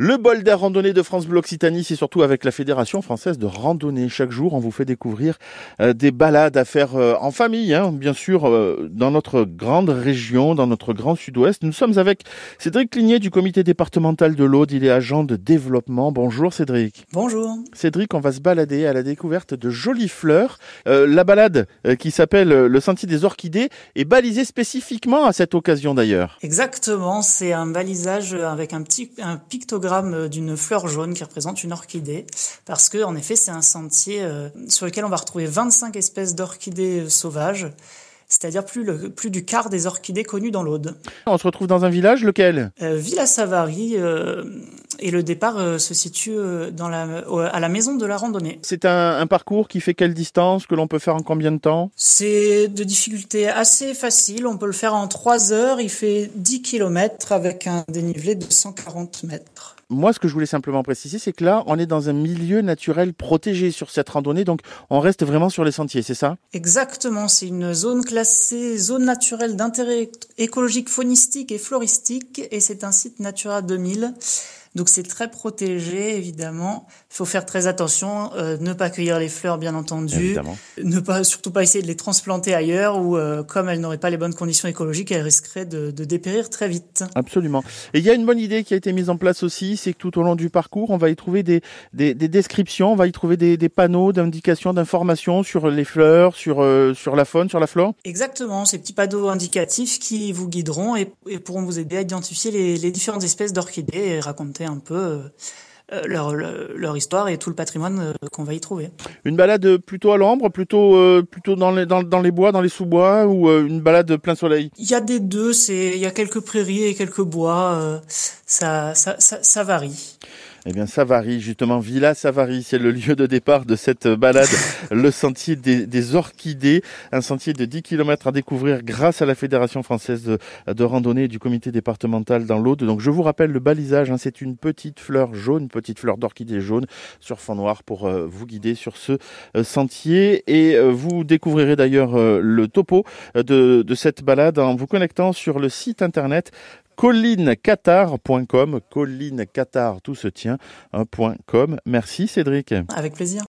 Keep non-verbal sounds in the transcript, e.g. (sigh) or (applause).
Le bol d'air randonnée de France Bleu Occitanie, c'est surtout avec la Fédération française de randonnée. Chaque jour, on vous fait découvrir euh, des balades à faire euh, en famille, hein, bien sûr, euh, dans notre grande région, dans notre grand sud-ouest. Nous sommes avec Cédric Ligné du comité départemental de l'Aude. Il est agent de développement. Bonjour Cédric. Bonjour. Cédric, on va se balader à la découverte de jolies fleurs. la balade qui s'appelle le Sentier des Orchidées est balisée spécifiquement à cette occasion d'ailleurs. Exactement, c'est un balisage avec un petit un pictogramme euh, d'une fleur jaune qui représente une orchidée, parce que en effet c'est un sentier euh, sur lequel on va retrouver 25 espèces d'orchidées euh, sauvages. C'est-à-dire plus, le, plus du quart des orchidées connues dans l'Aude. On se retrouve dans un village, lequel? Villa Savary, et le départ se situe dans la, à la maison de la randonnée. C'est un, un, parcours qui fait quelle distance, que l'on peut faire en combien de temps? C'est de difficulté assez facile, on peut le faire en 3 heures, il fait 10 km avec un dénivelé de 140 mètres. Moi, ce que je voulais simplement préciser, c'est que là, on est dans un milieu naturel protégé sur cette randonnée, donc on reste vraiment sur les sentiers, c'est ça? Exactement, c'est une zone classée zone naturelle d'intérêt écologique, faunistique et floristique, et c'est un site Natura 2000. Donc c'est très protégé, évidemment. Il faut faire très attention, euh, ne pas cueillir les fleurs, bien entendu. Évidemment. Ne pas, surtout pas essayer de les transplanter ailleurs où, euh, comme elles n'auraient pas les bonnes conditions écologiques, elles risqueraient de, de, dépérir très vite. Absolument. Et il y a une bonne idée qui a été mise en place aussi, c'est que tout au long du parcours, on va y trouver des, des, des descriptions, on va y trouver des, des panneaux d'indications, d'informations sur les fleurs, sur, euh, sur la faune, sur la flore. Exactement, ces petits panneaux indicatifs qui vous guideront et, et pourront vous aider à identifier les, les différentes espèces d'orchidées et raconter un peu euh, euh, leur, leur, histoire et tout le patrimoine euh, qu'on va y trouver. Une balade plutôt à l'ombre, plutôt plutôt dans les dans, dans, les bois, dans les sous-bois ou une balade plein soleil? Il y a des deux, c'est il y a quelques prairies et quelques bois, ça, ça, ça, ça varie. Eh bien, Savary, justement, Villa Savary, c'est le lieu de départ de cette balade, (laughs) le sentier des, des, orchidées, un sentier de 10 km à découvrir grâce à la Fédération française de, de randonnée du comité départemental dans l'Aude. Donc, je vous rappelle le balisage, hein, c'est une petite fleur jaune, petite fleur d'orchidée jaune sur fond noir pour euh, vous guider sur ce euh, sentier. Et euh, vous découvrirez d'ailleurs le topo de, de cette balade en vous connectant sur le site internet collinecatar.com, collinecatar, tout se tient, .com. Merci Cédric. Avec plaisir.